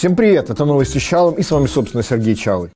Всем привет, это новости Чалом и с вами, собственно, Сергей Чалый.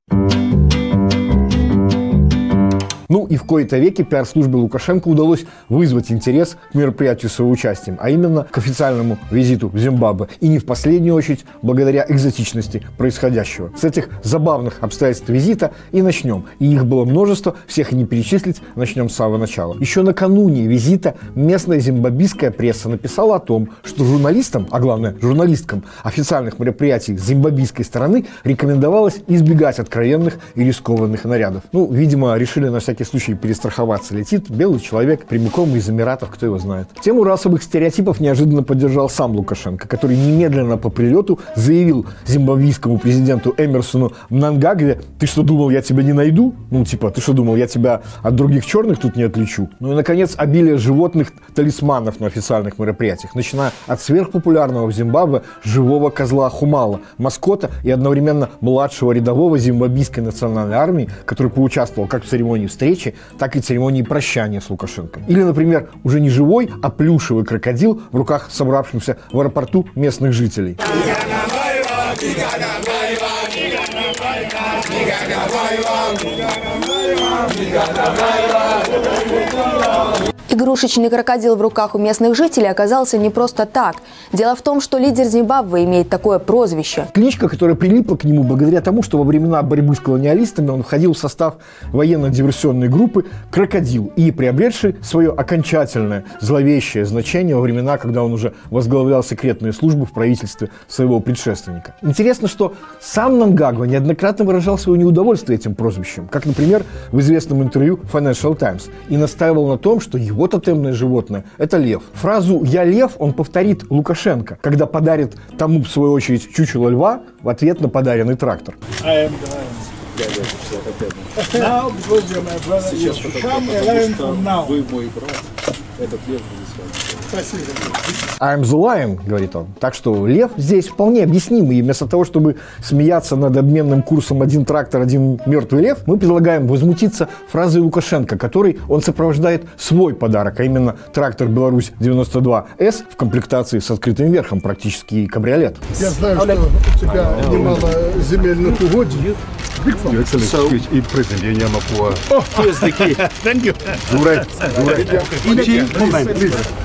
Ну и в кои-то веки пиар-службе Лукашенко удалось вызвать интерес к мероприятию с его участием, а именно к официальному визиту в Зимбабве. И не в последнюю очередь благодаря экзотичности происходящего. С этих забавных обстоятельств визита и начнем. И их было множество, всех и не перечислить, начнем с самого начала. Еще накануне визита местная зимбабвийская пресса написала о том, что журналистам, а главное журналисткам официальных мероприятий зимбабвийской стороны рекомендовалось избегать откровенных и рискованных нарядов. Ну, видимо, решили на всякий всякий случай перестраховаться. Летит белый человек прямиком из Эмиратов, кто его знает. Тему расовых стереотипов неожиданно поддержал сам Лукашенко, который немедленно по прилету заявил зимбабвийскому президенту Эмерсону Мнангагве, ты что думал, я тебя не найду? Ну, типа, ты что думал, я тебя от других черных тут не отличу? Ну и, наконец, обилие животных талисманов на официальных мероприятиях, начиная от сверхпопулярного в Зимбабве живого козла Хумала, маскота и одновременно младшего рядового зимбабвийской национальной армии, который поучаствовал как в церемонии встречи, встречи, так и церемонии прощания с Лукашенко. Или, например, уже не живой, а плюшевый крокодил в руках собравшихся в аэропорту местных жителей. Игрушечный крокодил в руках у местных жителей оказался не просто так. Дело в том, что лидер Зимбабве имеет такое прозвище. Кличка, которая прилипла к нему благодаря тому, что во времена борьбы с колониалистами он входил в состав военно-диверсионной группы «Крокодил» и приобретший свое окончательное зловещее значение во времена, когда он уже возглавлял секретные службы в правительстве своего предшественника. Интересно, что сам Нангагва неоднократно выражал свое неудовольствие этим прозвищем, как, например, в известном интервью Financial Times, и настаивал на том, что его тотемное животное – это лев. Фразу «я лев» он повторит Лукашенко, когда подарит тому, в свою очередь, чучело льва в ответ на подаренный трактор. Now, because you're my brother, Сейчас потому, потому что вы мой брат, этот лев будет с вами. Спасибо. I'm the lion, говорит он. Так что лев здесь вполне объяснимый. И вместо того, чтобы смеяться над обменным курсом один трактор, один мертвый лев, мы предлагаем возмутиться фразой Лукашенко, который он сопровождает свой подарок, а именно трактор Беларусь-92С в комплектации с открытым верхом, практически кабриолет. Я знаю, что у тебя немало земельных угодий. Your Excellency, So- speech и приземление Мапуа. Here's the key. Thank you. Дурак, дурак. Moment, please.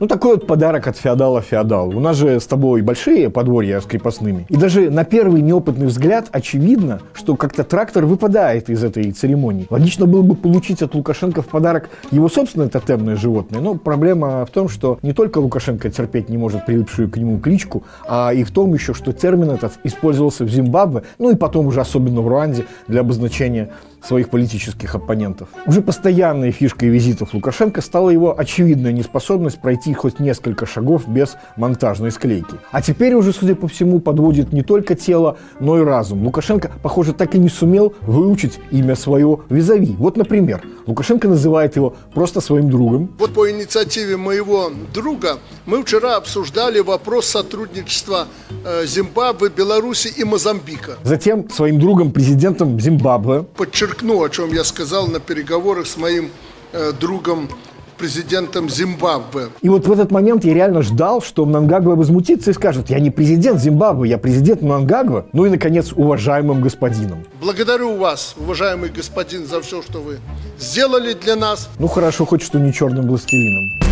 Ну, такой вот подарок от феодала феодалу. У нас же с тобой большие подворья с крепостными. И даже на первый неопытный взгляд очевидно, что как-то трактор выпадает из этой церемонии. Логично было бы получить от Лукашенко в подарок его собственное тотемное животное. Но проблема в том, что не только Лукашенко терпеть не может прилипшую к нему кличку, а и в том еще, что термин этот использовался в Зимбабве, ну и потом уже особенно в Руанде для обозначения своих политических оппонентов. Уже постоянной фишкой визитов Лукашенко стала его очевидная неспособность пройти хоть несколько шагов без монтажной склейки. А теперь уже, судя по всему, подводит не только тело, но и разум. Лукашенко, похоже, так и не сумел выучить имя своего визави. Вот, например, Лукашенко называет его просто своим другом, Вот по инициативе моего друга мы вчера обсуждали вопрос сотрудничества э, Зимбабве, Беларуси и Мозамбика. затем своим другом, президентом Зимбабве, Подчеркну, о чем я сказал на переговорах с моим э, другом, президентом Зимбабве. И вот в этот момент я реально ждал, что Мнангагва возмутится и скажет, я не президент Зимбабве, я президент Мнангагва. Ну и, наконец, уважаемым господином. Благодарю вас, уважаемый господин, за все, что вы сделали для нас. Ну хорошо, хоть что не черным властелином.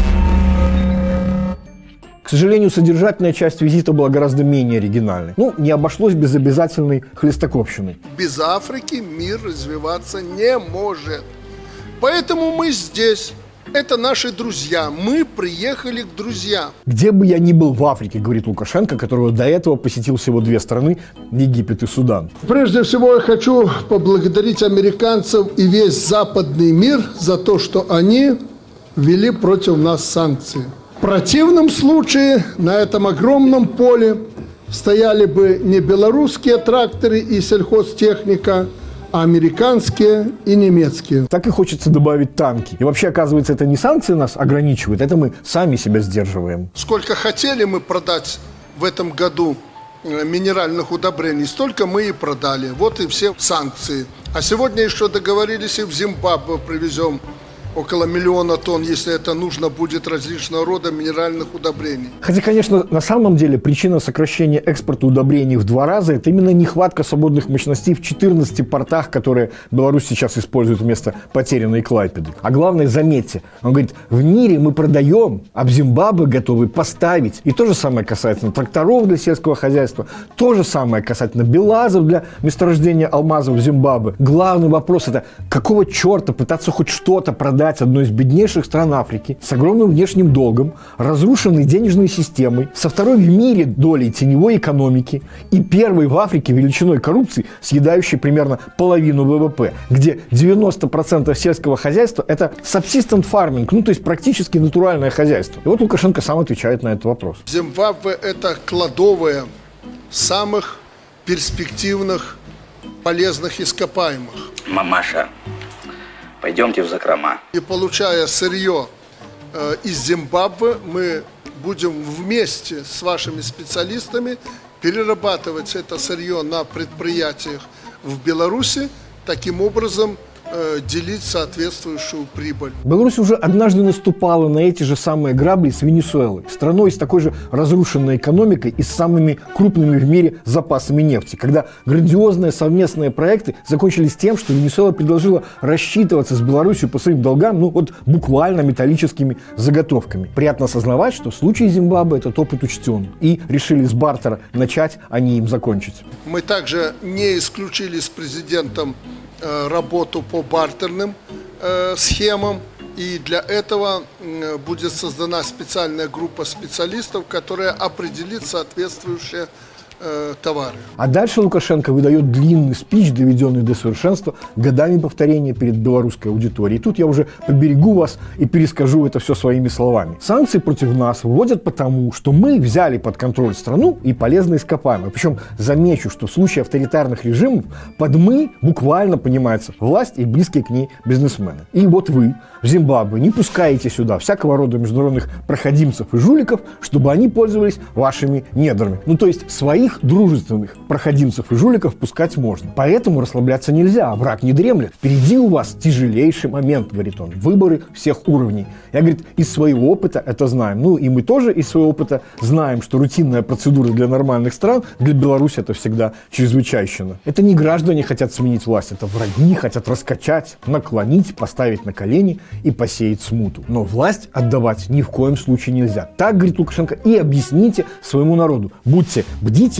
К сожалению, содержательная часть визита была гораздо менее оригинальной. Ну, не обошлось без обязательной хлестаковщины. Без Африки мир развиваться не может. Поэтому мы здесь. Это наши друзья. Мы приехали к друзьям. Где бы я ни был в Африке, говорит Лукашенко, которого до этого посетил всего две страны – Египет и Судан. Прежде всего я хочу поблагодарить американцев и весь западный мир за то, что они ввели против нас санкции. В противном случае на этом огромном поле стояли бы не белорусские тракторы и сельхозтехника, американские и немецкие. Так и хочется добавить танки. И вообще, оказывается, это не санкции нас ограничивают, это мы сами себя сдерживаем. Сколько хотели мы продать в этом году э, минеральных удобрений, столько мы и продали. Вот и все санкции. А сегодня еще договорились и в Зимбабве привезем около миллиона тонн, если это нужно будет, различного рода минеральных удобрений. Хотя, конечно, на самом деле причина сокращения экспорта удобрений в два раза – это именно нехватка свободных мощностей в 14 портах, которые Беларусь сейчас использует вместо потерянной Клайпеды. А главное, заметьте, он говорит, в мире мы продаем, а в Зимбабве готовы поставить. И то же самое касательно тракторов для сельского хозяйства, то же самое касательно белазов для месторождения алмазов в Зимбабве. Главный вопрос – это какого черта пытаться хоть что-то продать одной из беднейших стран Африки с огромным внешним долгом, разрушенной денежной системой, со второй в мире долей теневой экономики и первой в Африке величиной коррупции, съедающей примерно половину ВВП, где 90% сельского хозяйства – это subsistent farming, ну то есть практически натуральное хозяйство. И вот Лукашенко сам отвечает на этот вопрос. Зимбабве – это кладовая самых перспективных полезных ископаемых. Мамаша, пойдемте в закрома. И получая сырье э, из Зимбабве, мы будем вместе с вашими специалистами перерабатывать это сырье на предприятиях в Беларуси, таким образом делить соответствующую прибыль. Беларусь уже однажды наступала на эти же самые грабли с Венесуэлой, страной с такой же разрушенной экономикой и с самыми крупными в мире запасами нефти, когда грандиозные совместные проекты закончились тем, что Венесуэла предложила рассчитываться с Беларусью по своим долгам, ну вот буквально металлическими заготовками. Приятно осознавать, что в случае Зимбабве этот опыт учтен, и решили с бартера начать, а не им закончить. Мы также не исключили с президентом э, работу по бартерным э, схемам. И для этого будет создана специальная группа специалистов, которая определит соответствующие э, товары. А дальше Лукашенко выдает длинный спич, доведенный до совершенства, годами повторения перед белорусской аудиторией. И тут я уже поберегу вас и перескажу это все своими словами. Санкции против нас вводят потому, что мы взяли под контроль страну и полезно ископаемые. Причем замечу, что в случае авторитарных режимов под «мы» буквально понимается власть и близкие к ней бизнесмены. И вот вы в Зимбабве не пускаете сюда всякого рода международных проходимцев и жуликов, чтобы они пользовались вашими недрами. Ну, то есть своих дружественных проходимцев и жуликов пускать можно. Поэтому расслабляться нельзя, а враг не дремлет. Впереди у вас тяжелейший момент, говорит он. Выборы всех уровней. Я, говорит, из своего опыта это знаем. Ну, и мы тоже из своего опыта знаем, что рутинная процедура для нормальных стран, для Беларуси это всегда чрезвычайщина. Это не граждане хотят сменить власть, это враги хотят раскачать, наклонить, поставить на колени и посеять смуту. Но власть отдавать ни в коем случае нельзя. Так, говорит Лукашенко, и объясните своему народу. Будьте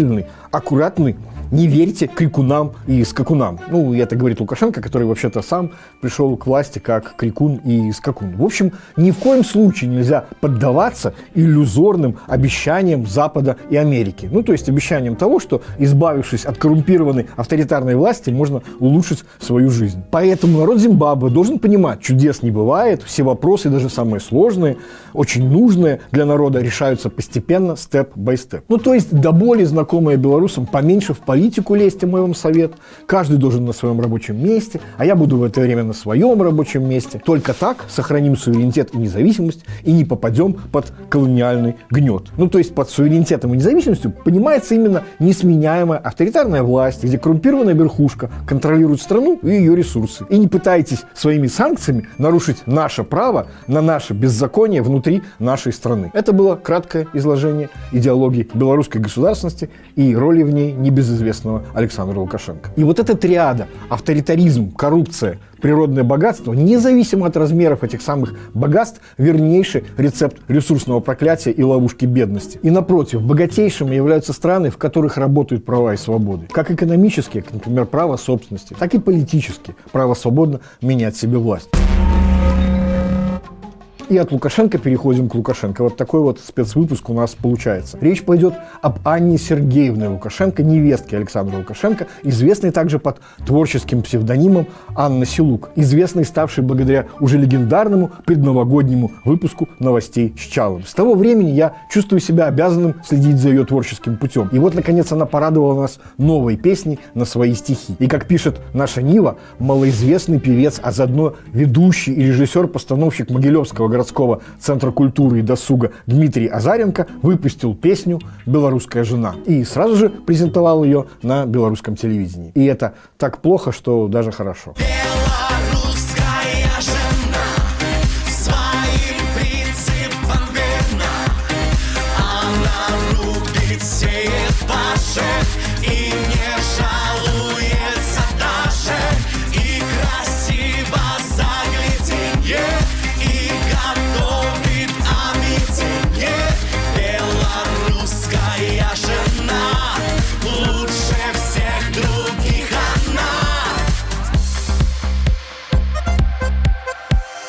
бдительны, аккуратны, не верьте крикунам и скакунам. Ну, это говорит Лукашенко, который вообще-то сам пришел к власти как крикун и скакун. В общем, ни в коем случае нельзя поддаваться иллюзорным обещаниям Запада и Америки. Ну, то есть обещаниям того, что, избавившись от коррумпированной авторитарной власти, можно улучшить свою жизнь. Поэтому народ Зимбабве должен понимать, чудес не бывает, все вопросы, даже самые сложные, очень нужные для народа, решаются постепенно, степ-бай-степ. Ну, то есть до боли знакомые белорусам поменьше в политику лезьте, мой вам совет. Каждый должен на своем рабочем месте, а я буду в это время на своем рабочем месте. Только так сохраним суверенитет и независимость и не попадем под колониальный гнет. Ну, то есть под суверенитетом и независимостью понимается именно несменяемая авторитарная власть, где коррумпированная верхушка контролирует страну и ее ресурсы. И не пытайтесь своими санкциями нарушить наше право на наше беззаконие внутри нашей страны. Это было краткое изложение идеологии белорусской государственности и роли в ней небезызвестного Александра Лукашенко. И вот эта триада – авторитаризм, коррупция, природное богатство, независимо от размеров этих самых богатств, вернейший рецепт ресурсного проклятия и ловушки бедности. И напротив, богатейшими являются страны, в которых работают права и свободы. Как экономические, например, право собственности, так и политические. Право свободно менять себе власть. И от Лукашенко переходим к Лукашенко. Вот такой вот спецвыпуск у нас получается. Речь пойдет об Анне Сергеевне Лукашенко, невестке Александра Лукашенко, известной также под творческим псевдонимом Анна Силук, известной, ставшей благодаря уже легендарному предновогоднему выпуску новостей с Чалом. С того времени я чувствую себя обязанным следить за ее творческим путем. И вот, наконец, она порадовала нас новой песней на свои стихи. И, как пишет наша Нива, малоизвестный певец, а заодно ведущий и режиссер-постановщик Могилевского городского центра культуры и досуга Дмитрий Азаренко выпустил песню «Белорусская жена» и сразу же презентовал ее на белорусском телевидении. И это так плохо, что даже хорошо. Белорусская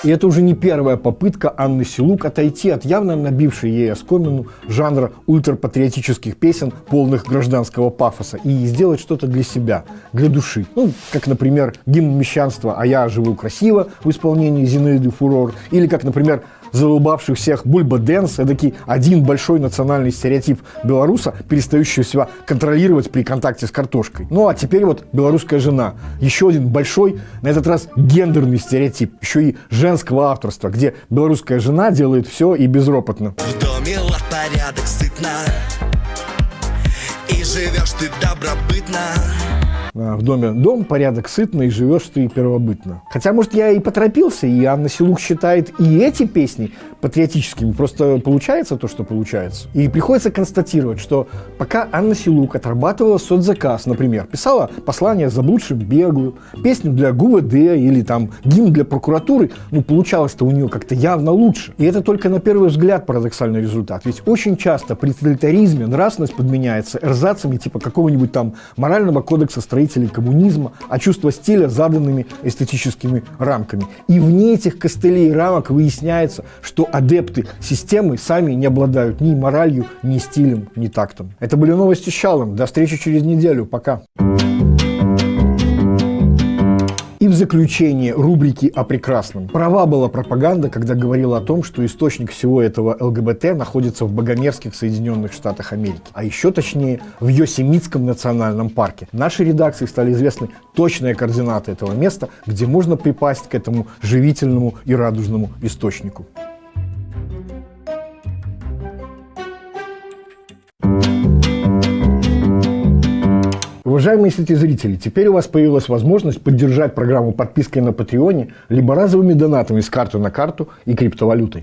И это уже не первая попытка Анны Силук отойти от явно набившей ей оскомину жанра ультрапатриотических песен, полных гражданского пафоса, и сделать что-то для себя, для души. Ну, как, например, гимн мещанства «А я живу красиво» в исполнении Зинаиды Фурор, или как, например, задолбавший всех Бульба Дэнс, эдакий один большой национальный стереотип белоруса, перестающий себя контролировать при контакте с картошкой. Ну а теперь вот белорусская жена. Еще один большой, на этот раз гендерный стереотип, еще и женского авторства, где белорусская жена делает все и безропотно. В доме лад порядок сытно И живешь ты добробытно В доме дом, порядок сытно, и живешь ты первобытно. Хотя, может, я и поторопился, и Анна Силук считает и эти песни патриотическими. Просто получается то, что получается. И приходится констатировать, что пока Анна Силук отрабатывала соцзаказ, например, писала послание заблудшим беглым, песню для ГУВД или там гимн для прокуратуры, ну, получалось-то у нее как-то явно лучше. И это только на первый взгляд парадоксальный результат. Ведь очень часто при тоталитаризме нравственность подменяется эрзацами типа какого-нибудь там морального кодекса строителей коммунизма, а чувство стиля заданными эстетическими рамками. И вне этих костылей и рамок выясняется, что адепты системы сами не обладают ни моралью, ни стилем, ни тактом. Это были новости с Чалом. До встречи через неделю. Пока. И в заключение рубрики о прекрасном. Права была пропаганда, когда говорила о том, что источник всего этого ЛГБТ находится в богомерзких Соединенных Штатах Америки. А еще точнее, в Йосемитском национальном парке. Нашей редакции стали известны точные координаты этого места, где можно припасть к этому живительному и радужному источнику. Уважаемые зрители, теперь у вас появилась возможность поддержать программу подпиской на Патреоне либо разовыми донатами с карты на карту и криптовалютой.